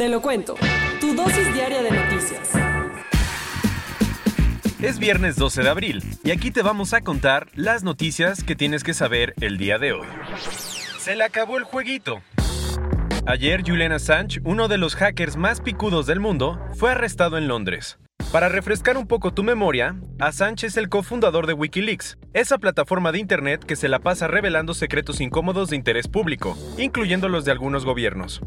Te lo cuento. Tu dosis diaria de noticias. Es viernes 12 de abril y aquí te vamos a contar las noticias que tienes que saber el día de hoy. Se le acabó el jueguito. Ayer Julian Assange, uno de los hackers más picudos del mundo, fue arrestado en Londres. Para refrescar un poco tu memoria, Assange es el cofundador de Wikileaks, esa plataforma de Internet que se la pasa revelando secretos incómodos de interés público, incluyendo los de algunos gobiernos.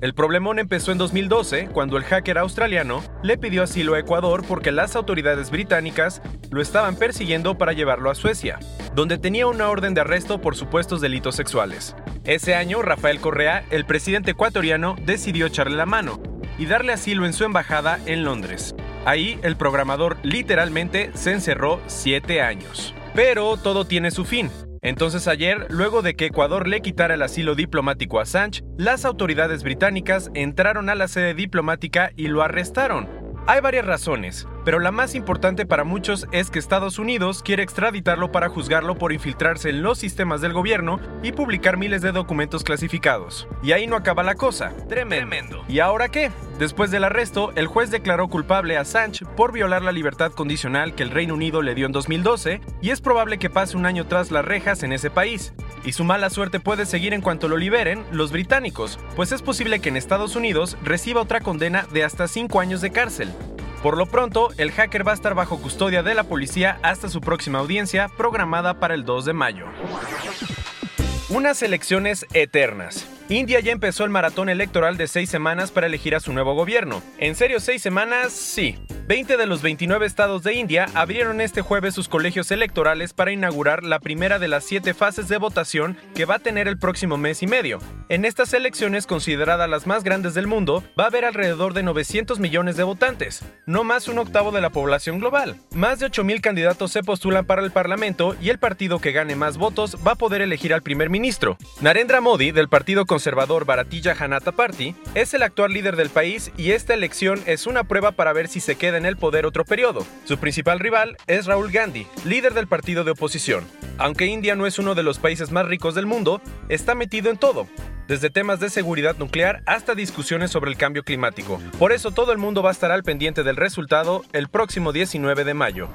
El problemón empezó en 2012, cuando el hacker australiano le pidió asilo a Ecuador porque las autoridades británicas lo estaban persiguiendo para llevarlo a Suecia, donde tenía una orden de arresto por supuestos delitos sexuales. Ese año, Rafael Correa, el presidente ecuatoriano, decidió echarle la mano y darle asilo en su embajada en Londres. Ahí, el programador literalmente se encerró siete años. Pero todo tiene su fin. Entonces ayer, luego de que Ecuador le quitara el asilo diplomático a Assange, las autoridades británicas entraron a la sede diplomática y lo arrestaron. Hay varias razones, pero la más importante para muchos es que Estados Unidos quiere extraditarlo para juzgarlo por infiltrarse en los sistemas del gobierno y publicar miles de documentos clasificados. Y ahí no acaba la cosa. Tremendo. ¿Y ahora qué? Después del arresto, el juez declaró culpable a Assange por violar la libertad condicional que el Reino Unido le dio en 2012 y es probable que pase un año tras las rejas en ese país. Y su mala suerte puede seguir en cuanto lo liberen los británicos, pues es posible que en Estados Unidos reciba otra condena de hasta 5 años de cárcel. Por lo pronto, el hacker va a estar bajo custodia de la policía hasta su próxima audiencia, programada para el 2 de mayo. Unas elecciones eternas. India ya empezó el maratón electoral de seis semanas para elegir a su nuevo gobierno. ¿En serio seis semanas? Sí. 20 de los 29 estados de India abrieron este jueves sus colegios electorales para inaugurar la primera de las siete fases de votación que va a tener el próximo mes y medio. En estas elecciones, consideradas las más grandes del mundo, va a haber alrededor de 900 millones de votantes, no más un octavo de la población global. Más de 8.000 candidatos se postulan para el Parlamento y el partido que gane más votos va a poder elegir al primer ministro. Narendra Modi, del partido conservador Bharatiya Janata Party, es el actual líder del país y esta elección es una prueba para ver si se queda en el poder otro periodo. Su principal rival es Raúl Gandhi, líder del partido de oposición. Aunque India no es uno de los países más ricos del mundo, está metido en todo, desde temas de seguridad nuclear hasta discusiones sobre el cambio climático. Por eso todo el mundo va a estar al pendiente del resultado el próximo 19 de mayo.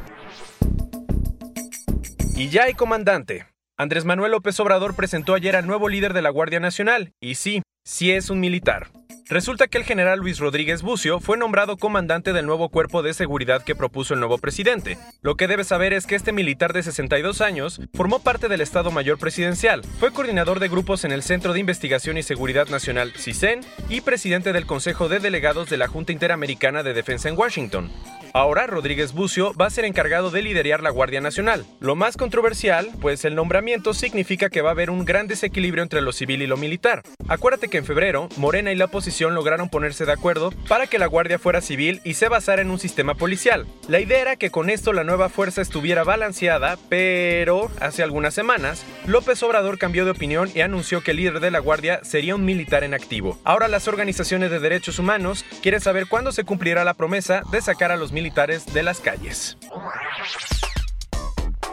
Y ya hay comandante. Andrés Manuel López Obrador presentó ayer al nuevo líder de la Guardia Nacional, y sí, sí es un militar. Resulta que el general Luis Rodríguez Bucio fue nombrado comandante del nuevo cuerpo de seguridad que propuso el nuevo presidente. Lo que debes saber es que este militar de 62 años formó parte del Estado Mayor Presidencial, fue coordinador de grupos en el Centro de Investigación y Seguridad Nacional, CISEN, y presidente del Consejo de Delegados de la Junta Interamericana de Defensa en Washington. Ahora Rodríguez Bucio va a ser encargado de liderar la Guardia Nacional. Lo más controversial, pues el nombramiento significa que va a haber un gran desequilibrio entre lo civil y lo militar. Acuérdate que en febrero, Morena y la lograron ponerse de acuerdo para que la Guardia fuera civil y se basara en un sistema policial. La idea era que con esto la nueva fuerza estuviera balanceada, pero hace algunas semanas, López Obrador cambió de opinión y anunció que el líder de la Guardia sería un militar en activo. Ahora las organizaciones de derechos humanos quieren saber cuándo se cumplirá la promesa de sacar a los militares de las calles.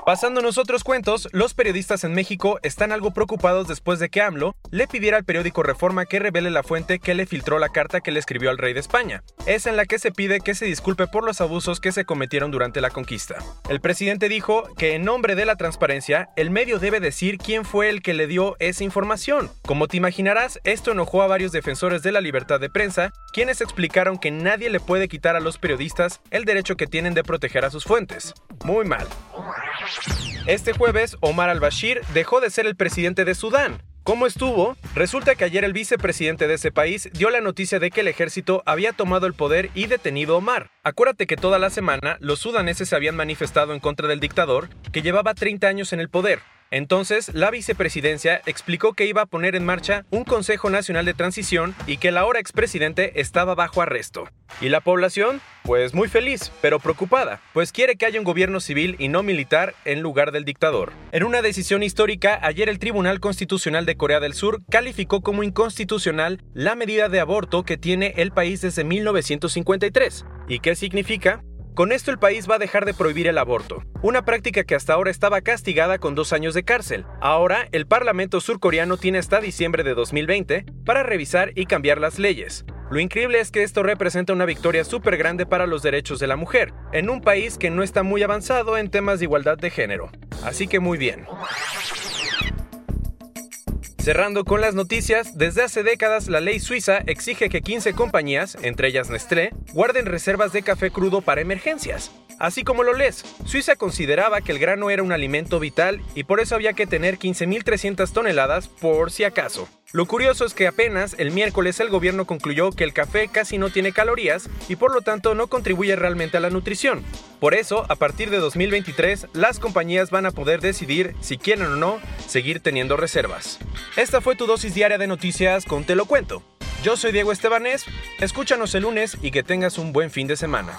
Pasándonos otros cuentos, los periodistas en México están algo preocupados después de que AMLO le pidiera al periódico Reforma que revele la fuente que le filtró la carta que le escribió al rey de España. Es en la que se pide que se disculpe por los abusos que se cometieron durante la conquista. El presidente dijo que en nombre de la transparencia, el medio debe decir quién fue el que le dio esa información. Como te imaginarás, esto enojó a varios defensores de la libertad de prensa, quienes explicaron que nadie le puede quitar a los periodistas el derecho que tienen de proteger a sus fuentes. Muy mal. Este jueves, Omar al-Bashir dejó de ser el presidente de Sudán. ¿Cómo estuvo? Resulta que ayer el vicepresidente de ese país dio la noticia de que el ejército había tomado el poder y detenido a Omar. Acuérdate que toda la semana los sudaneses se habían manifestado en contra del dictador, que llevaba 30 años en el poder. Entonces, la vicepresidencia explicó que iba a poner en marcha un Consejo Nacional de Transición y que el ahora expresidente estaba bajo arresto. ¿Y la población? Pues muy feliz, pero preocupada, pues quiere que haya un gobierno civil y no militar en lugar del dictador. En una decisión histórica, ayer el Tribunal Constitucional de Corea del Sur calificó como inconstitucional la medida de aborto que tiene el país desde 1953. ¿Y qué significa? Con esto el país va a dejar de prohibir el aborto, una práctica que hasta ahora estaba castigada con dos años de cárcel. Ahora, el Parlamento surcoreano tiene hasta diciembre de 2020 para revisar y cambiar las leyes. Lo increíble es que esto representa una victoria súper grande para los derechos de la mujer, en un país que no está muy avanzado en temas de igualdad de género. Así que muy bien. Cerrando con las noticias, desde hace décadas la ley suiza exige que 15 compañías, entre ellas Nestlé, guarden reservas de café crudo para emergencias. Así como lo lees, Suiza consideraba que el grano era un alimento vital y por eso había que tener 15.300 toneladas por si acaso. Lo curioso es que apenas el miércoles el gobierno concluyó que el café casi no tiene calorías y por lo tanto no contribuye realmente a la nutrición. Por eso, a partir de 2023, las compañías van a poder decidir si quieren o no seguir teniendo reservas. Esta fue tu dosis diaria de noticias con Te lo cuento. Yo soy Diego Estebanés, escúchanos el lunes y que tengas un buen fin de semana.